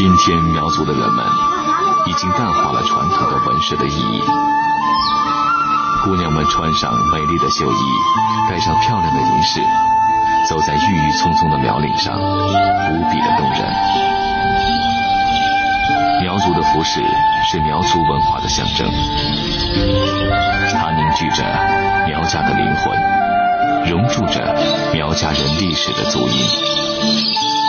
今天苗族的人们已经淡化了传统的纹饰的意义。姑娘们穿上美丽的绣衣，戴上漂亮的银饰，走在郁郁葱葱的苗岭上，无比的动人。苗族的服饰是苗族文化的象征，它凝聚着苗家的灵魂，融入着苗家人历史的足印。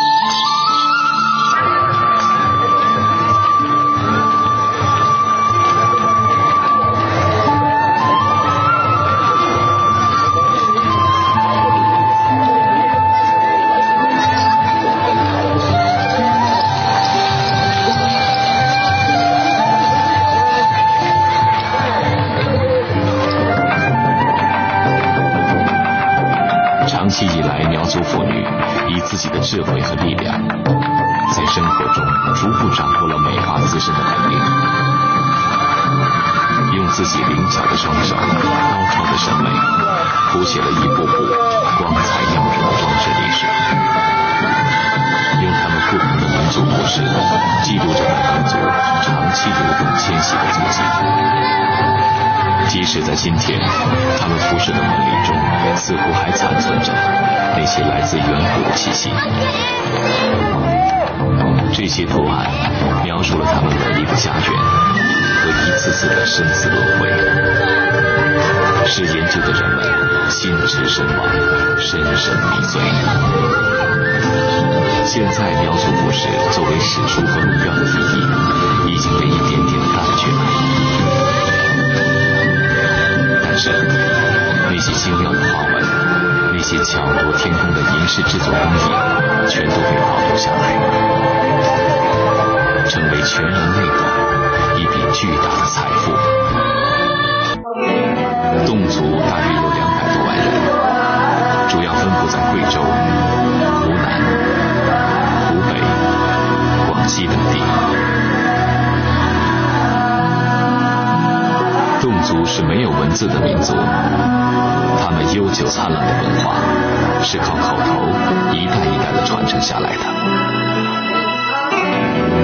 逐步掌握了美化自身的本领，用自己灵巧的双手、高超的审美，谱写了一部部光彩耀人的装饰历史。用他们不同的民族故事，记录着该民族长期流动迁徙的足迹。即使在今天，他们服饰的纹理中，似乎还残存着那些来自远古的气息。这些图案描述了他们美丽的家园和一次次的生死轮回，使研究的人们心驰神往，深深迷醉。现在苗族服饰作为史书和目标的意义，已经被一点点淡去了。那些精妙的花纹，那些巧夺天工的银饰制作工艺，全都被保留下来，成为全人类的一笔巨大的财富。侗族大约有两百多万人，主要分布在贵州、文字的民族，他们悠久灿烂的文化是靠口头一代一代的传承下来的。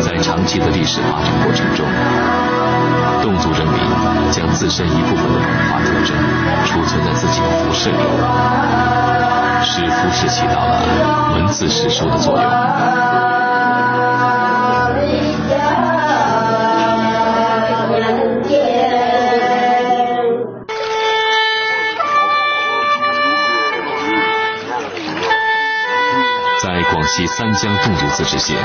在长期的历史发展过程中，侗族人民将自身一部分的文化特征储存在自己的服饰里，使服饰起到了文字史书的作用。西三江侗族自治县，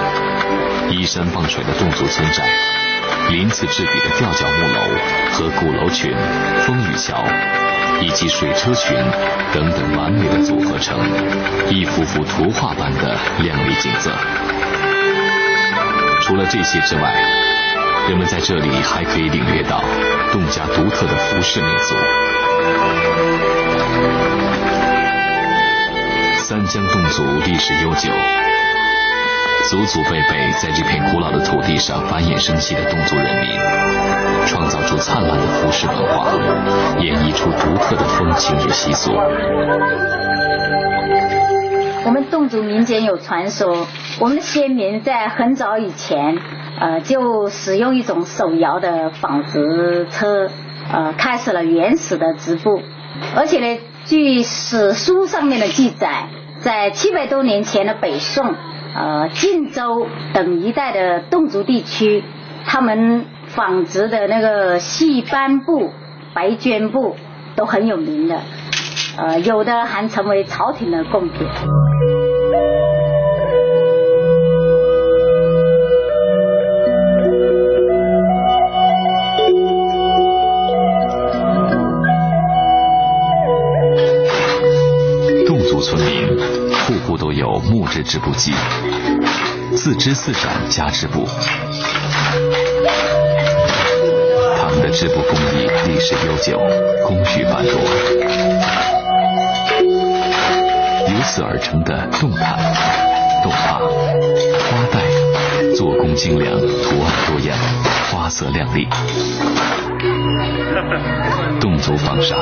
依山傍水的侗族村寨，鳞次栉比的吊脚木楼和鼓楼群、风雨桥以及水车群等等完美的组合成一幅幅图画般的亮丽景色。除了这些之外，人们在这里还可以领略到侗家独特的服饰民俗。三江侗族历史悠久，祖祖辈辈在这片古老的土地上繁衍生息的侗族人民，创造出灿烂的服饰文化，演绎出独特的风情与习俗。我们侗族民间有传说，我们的先民在很早以前，呃，就使用一种手摇的纺织车，呃，开始了原始的织布，而且呢，据史书上面的记载。在七百多年前的北宋，呃，晋州等一带的侗族地区，他们纺织的那个细斑布、白绢布都很有名的，呃，有的还成为朝廷的贡品。木质织布机，自织自染加织布，他们的织布工艺历史悠久，工序繁多。由此而成的动毯、侗帕、花带，做工精良，图案多样，花色亮丽。侗族纺纱，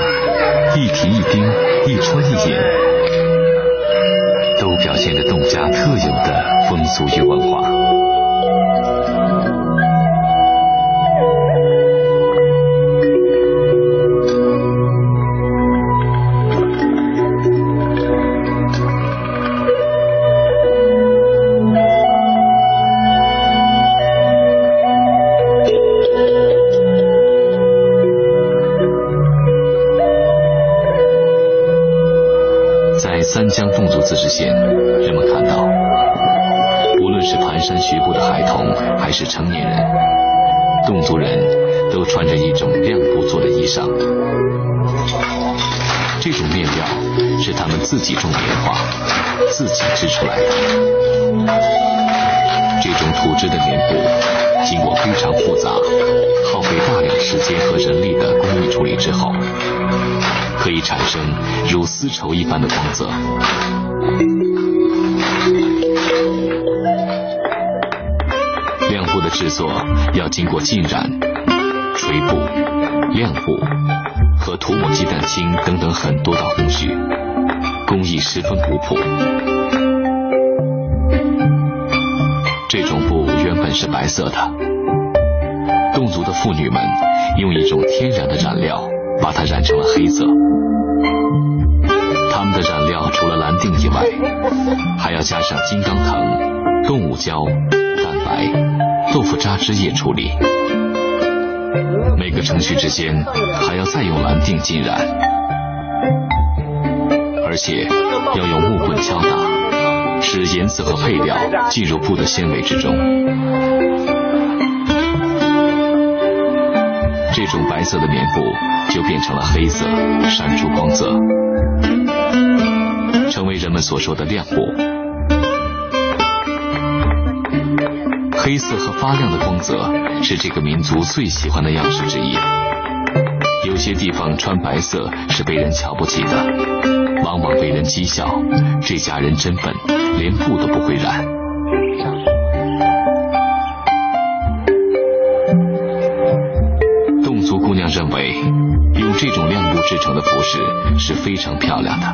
一提一钉，一穿一引。都表现着侗家特有的风俗与文化。自己种棉花，自己织出来的。这种土制的棉布，经过非常复杂、耗费大量时间和人力的工艺处理之后。可以产生如丝绸一般的光泽。亮布的制作要经过浸染、锤布、亮布和涂抹鸡蛋清等等很多道工序，工艺十分古朴。这种布原本是白色的，侗族的妇女们用一种天然的染料把它染成了黑色。他们的染料除了蓝靛以外，还要加上金刚藤、动物胶、蛋白、豆腐渣汁液处理。每个程序之间还要再用蓝靛浸染，而且要用木棍敲打，使颜色和配料进入布的纤维之中。这种白色的棉布就变成了黑色，闪出光泽。成为人们所说的亮布。黑色和发亮的光泽是这个民族最喜欢的样式之一。有些地方穿白色是被人瞧不起的，往往被人讥笑，这家人真笨，连布都不会染。侗族姑娘认为，用这种亮布制成的服饰是非常漂亮的。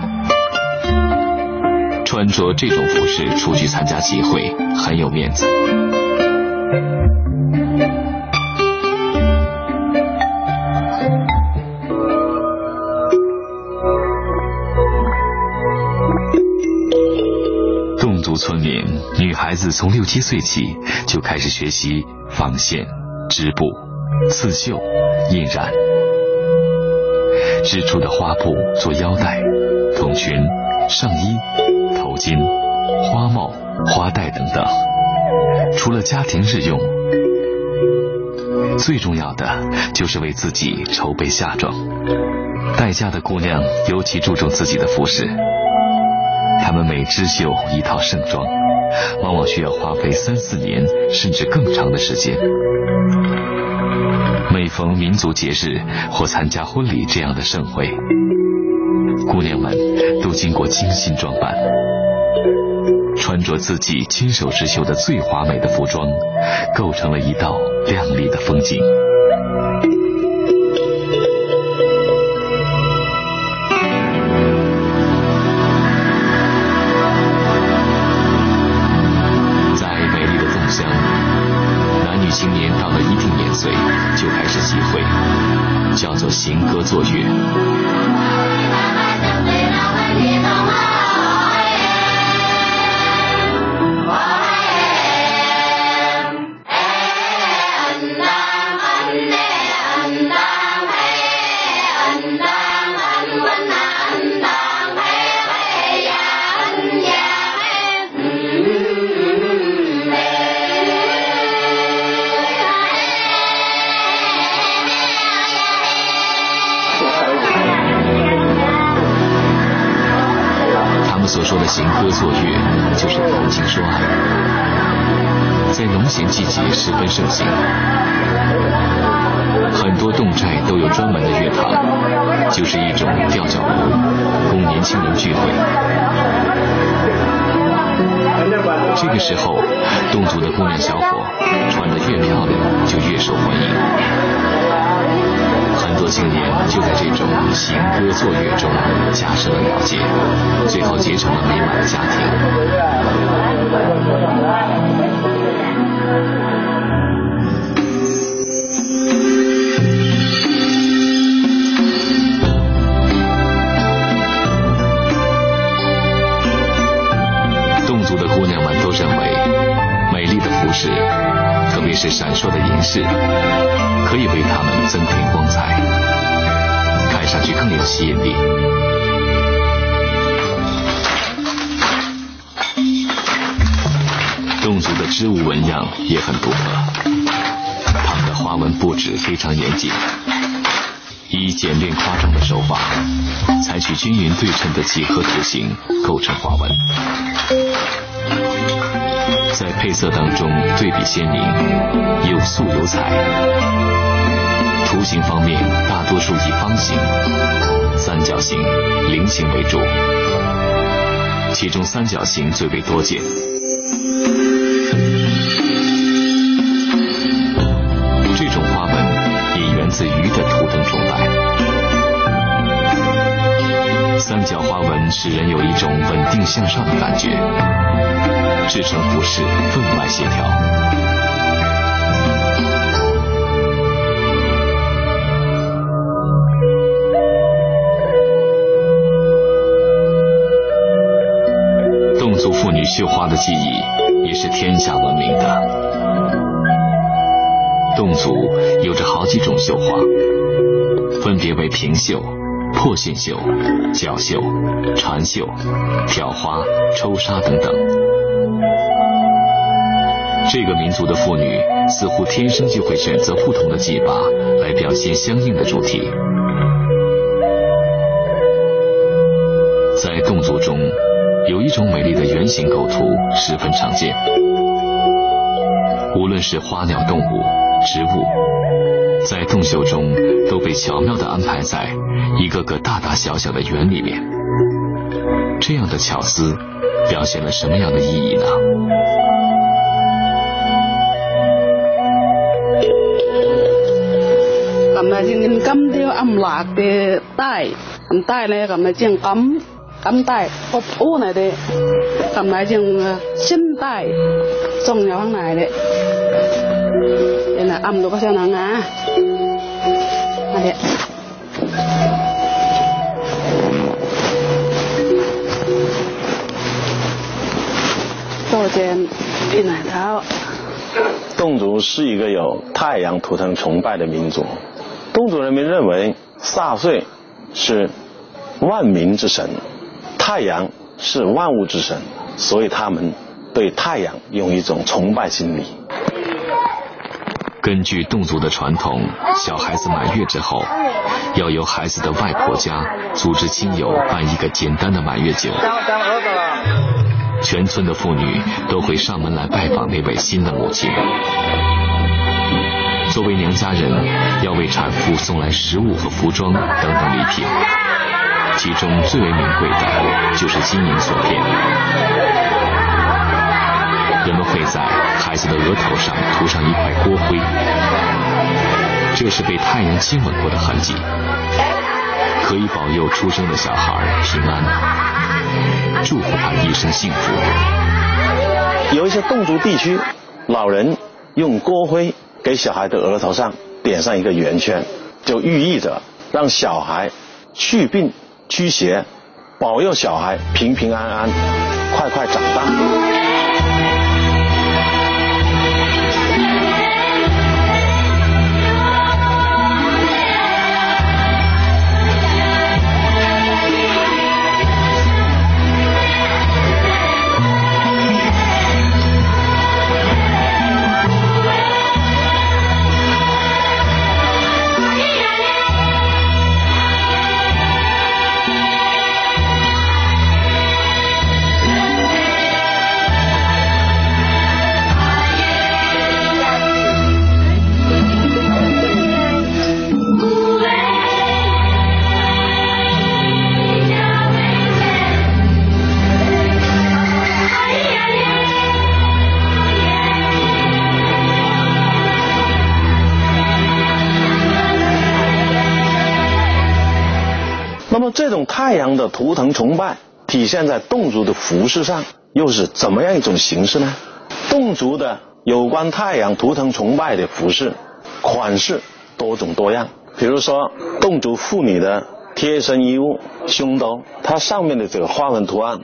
穿着这种服饰出去参加集会，很有面子。孩子从六七岁起就开始学习纺线、织布、刺绣、印染，织出的花布做腰带、筒裙、上衣。头巾、花帽、花带等等，除了家庭日用，最重要的就是为自己筹备嫁妆。待嫁的姑娘尤其注重自己的服饰，她们每织绣一套盛装，往往需要花费三四年甚至更长的时间。每逢民族节日或参加婚礼这样的盛会，姑娘们都经过精心装扮。穿着自己亲手织绣的最华美的服装，构成了一道亮丽的风景。男女青年到了一定年岁，就开始集会，叫做行歌作乐。说的行歌作乐就是谈情说爱，在农闲季节十分盛行。很多侗寨都有专门的乐堂，就是一种吊脚楼，供年轻人聚会。这个时候，侗族的姑娘小伙穿得越漂亮，就越受欢迎。很多青年就在这种行歌作乐中加深了了解，最后结成了美满的家庭。侗族的姑娘们都认为美丽的服饰。别是闪烁的银饰，可以为它们增添光彩，看上去更有吸引力。侗族的织物纹样也很独特，它们的花纹布置非常严谨，以简练夸张的手法，采取均匀对称的几何图形构成花纹，在配色当中对比鲜明，有素有彩。图形方面大多数以方形、三角形、菱形为主，其中三角形最为多见。这种花纹也源自鱼的图腾崇拜。三角花纹使人有一种稳定向上的感觉，制成服饰分外协调。侗族妇女绣花的技艺也是天下闻名的。侗族有着好几种绣花，分别为平绣、破线绣、角绣、缠绣、挑花、抽纱等等。这个民族的妇女似乎天生就会选择不同的技法来表现相应的主题。在侗族中，有一种美丽的圆形构图十分常见，无论是花鸟动物。植物在洞绣中都被巧妙地安排在一个个大大小小的圆里面。这样的巧思表现了什么样的意义呢？咁啊，正金雕暗辣嘅帶，咁帶咧咁啊正金金帶，屋屋嚟嘅，咁啊正新帶，仲有喺嚟嘅。现在按多个小囊啊，好的。多件一奶头。侗族是一个有太阳图腾崇拜的民族，侗族人民认为萨岁是万民之神，太阳是万物之神，所以他们对太阳有一种崇拜心理。根据侗族的传统，小孩子满月之后，要由孩子的外婆家组织亲友办一个简单的满月酒。全村的妇女都会上门来拜访那位新的母亲。作为娘家人，要为产妇送来食物和服装等等礼品，其中最为名贵的就是金银锁片。人们会在孩子的额头上涂上一块锅灰，这是被太阳亲吻过的痕迹，可以保佑出生的小孩平安，祝福他一生幸福。有一些侗族地区，老人用锅灰给小孩的额头上点上一个圆圈，就寓意着让小孩去病驱邪，保佑小孩平平安安，快快长大。太阳的图腾崇拜体现在侗族的服饰上，又是怎么样一种形式呢？侗族的有关太阳图腾崇拜的服饰款式多种多样，比如说侗族妇女的贴身衣物胸兜，它上面的这个花纹图案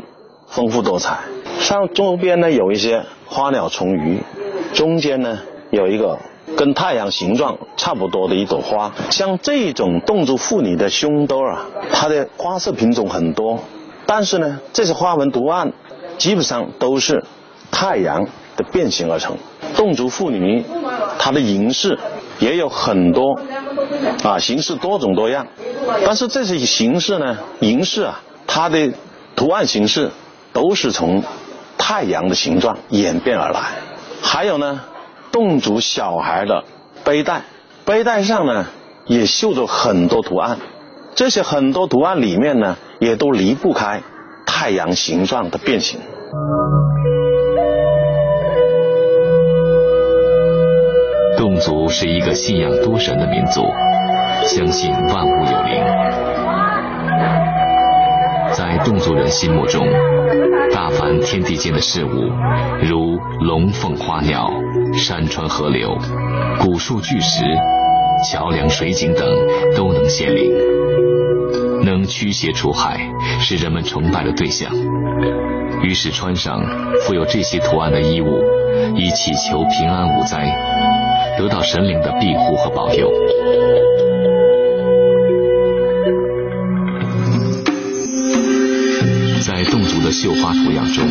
丰富多彩，上周边呢有一些花鸟虫鱼，中间呢有一个跟太阳形状差不多的一朵花。像这种侗族妇女的胸兜啊，它的花色品种很多，但是呢，这些花纹图案基本上都是太阳的变形而成。侗族妇女她的银饰也有很多啊，形式多种多样，但是这些形式呢，银饰啊，它的图案形式都是从太阳的形状演变而来。还有呢，侗族小孩的背带，背带上呢也绣着很多图案，这些很多图案里面呢，也都离不开太阳形状的变形。侗族是一个信仰多神的民族，相信万物有灵。在侗族人心目中，大凡天地间的事物，如龙凤花鸟、山川河流、古树巨石、桥梁水井等，都能显灵，能驱邪除害，是人们崇拜的对象。于是穿上富有这些图案的衣物，以祈求平安无灾，得到神灵的庇护和保佑。绣花图样中，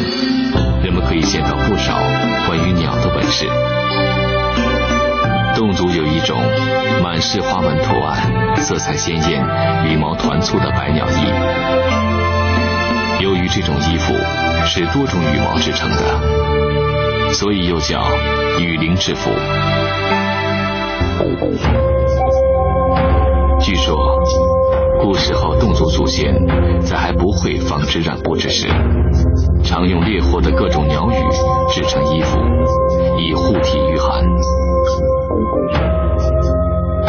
人们可以见到不少关于鸟的纹饰。侗族有一种满是花纹图案、色彩鲜艳、羽毛团簇的百鸟衣。由于这种衣服是多种羽毛制成的，所以又叫羽灵制服。据说，古时候侗族祖先在还不会纺织染布之时，常用猎获的各种鸟羽制成衣服，以护体御寒。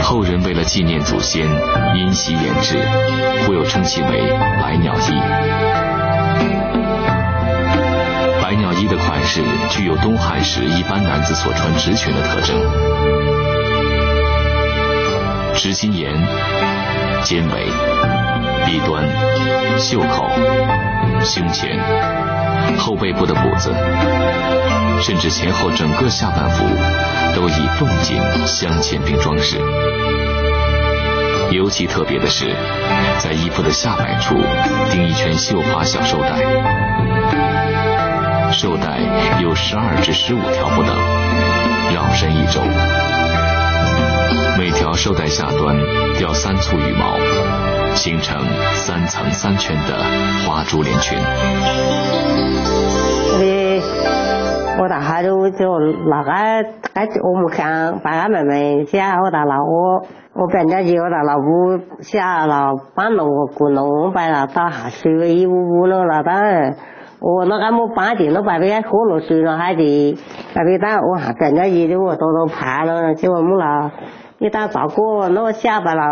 后人为了纪念祖先，因袭研制，故又称其为百鸟衣。百鸟衣的款式具有东汉时一般男子所穿直裙的特征。直襟沿、肩围、臂端、袖口、胸前、后背部的补子，甚至前后整个下半幅，都以凤锦镶嵌并装饰。尤其特别的是，在衣服的下摆处钉一圈绣花小绶带，绶带有十二至十五条不等，绕身一周。每条绶带下端吊三簇羽毛，形成三层三圈的花珠连裙。我大哈都就那个，我们看爸爸妹妹下我大老我我本家就我大老屋下了搬了我姑弄把那打下水一屋屋了那当我那个没搬进了把那个喝了水了还得把那当我还本家一的我多多怕了结果没了。一打照顾那下班了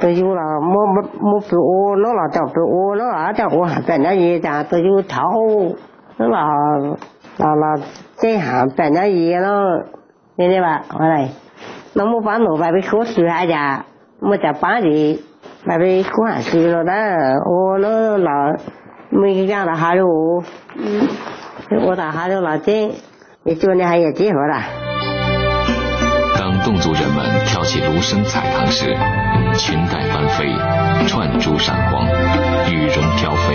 都有了，没没没不饿那了叫不饿那了叫我还本来一家都有跳舞，那了那那这下本来一了，明白吧？我来，那么把老板被喝水下家，没在班里，把被喝下水了的，我那那没讲到哈喽，嗯，我到哈喽那这，你昨天还有机会了。侗族人们跳起芦笙彩堂时，裙带翻飞，串珠闪光，羽绒飘飞，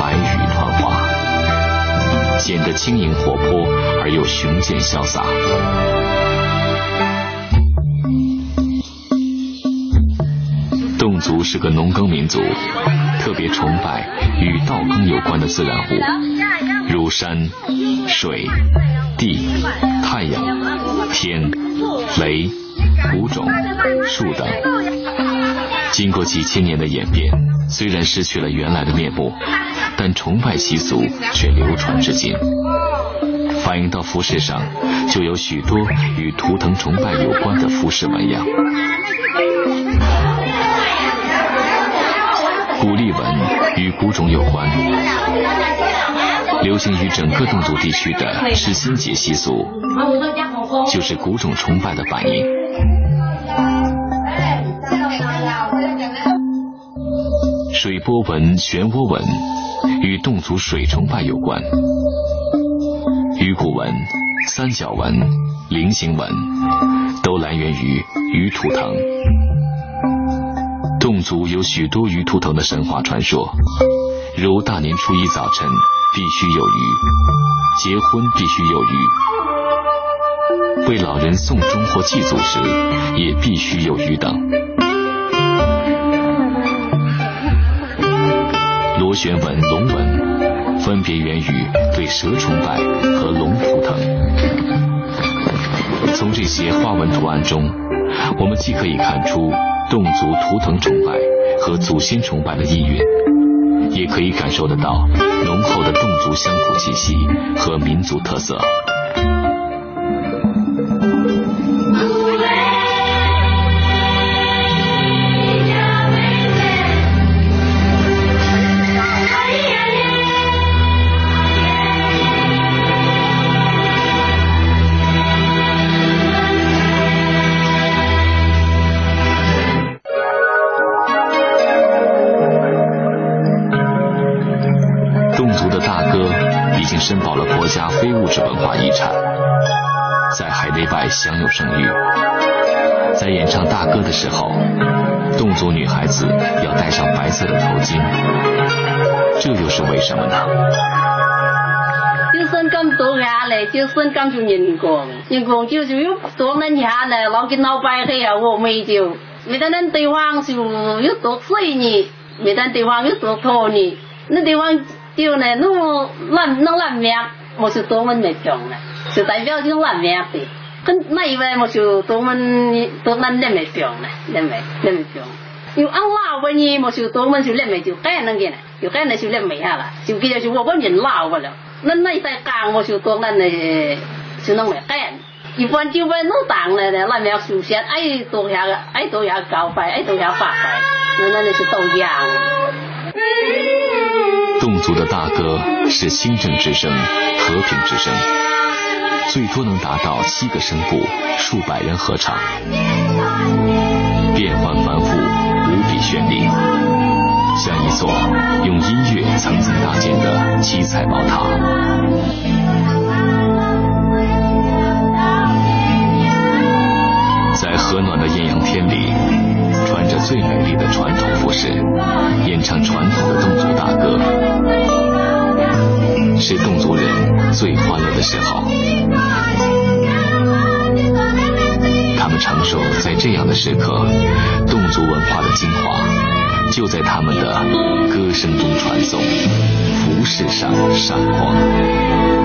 白羽团花，显得轻盈活泼而又雄健潇洒。侗族是个农耕民族，特别崇拜与稻耕有关的自然物，如山、水、地、太阳、天。雷、谷种、树等，经过几千年的演变，虽然失去了原来的面目，但崇拜习俗却流传至今。反映到服饰上，就有许多与图腾崇拜有关的服饰纹样。古丽纹与谷种有关，流行于整个侗族地区的是新节习俗。就是古种崇拜的反应。水波纹、漩涡纹与侗族水崇拜有关。鱼骨纹三角纹、菱形纹，都来源于鱼图腾。侗族有许多鱼图腾的神话传说，如大年初一早晨必须有鱼，结婚必须有鱼，为老人送终或祭祖时也必须有鱼等。螺旋纹、龙纹分别源于对蛇崇拜和龙图腾。从这些花纹图案中，我们既可以看出侗族图腾崇拜和祖先崇拜的意蕴，也可以感受得到浓厚的侗族乡土气息和民族特色。享有声誉。在演唱大歌的时候，侗族女孩子要戴上白色的头巾，这又是为什么呢？就算咁多下嚟，就算咁就人工，人工就是有多人下嚟，老给老白黑啊，我没就，没得那地方就有多水呢，没得地方有多土呢，那地方就呢，弄烂弄烂命，我是多么没用呢，就代表就烂命的，跟那一位我就多么多么那没用呢，那没那没用。有安老嘅呢，我就多么就叻未就干能嘅呢，就干呢就叻未下啦，就記住我本人老嘅啦。那那在講我就當咱嘅就能未干，一般就為弄當咧咧，咱要首先愛多下個，愛多下高拜，愛多下發拜，那那那是都一樣。侗族的大歌是清正之声、和平之声，最多能达到七个声部，数百人合唱，变幻繁复，无比绚丽，像一座用音乐层层搭建的七彩宝塔。在和暖的艳阳天里，穿着最美丽的传统服饰，演唱传统的侗族大歌，是侗族人最欢乐的时候。他们常说，在这样的时刻，侗族文化的精华就在他们的歌声中传颂，服饰上闪光。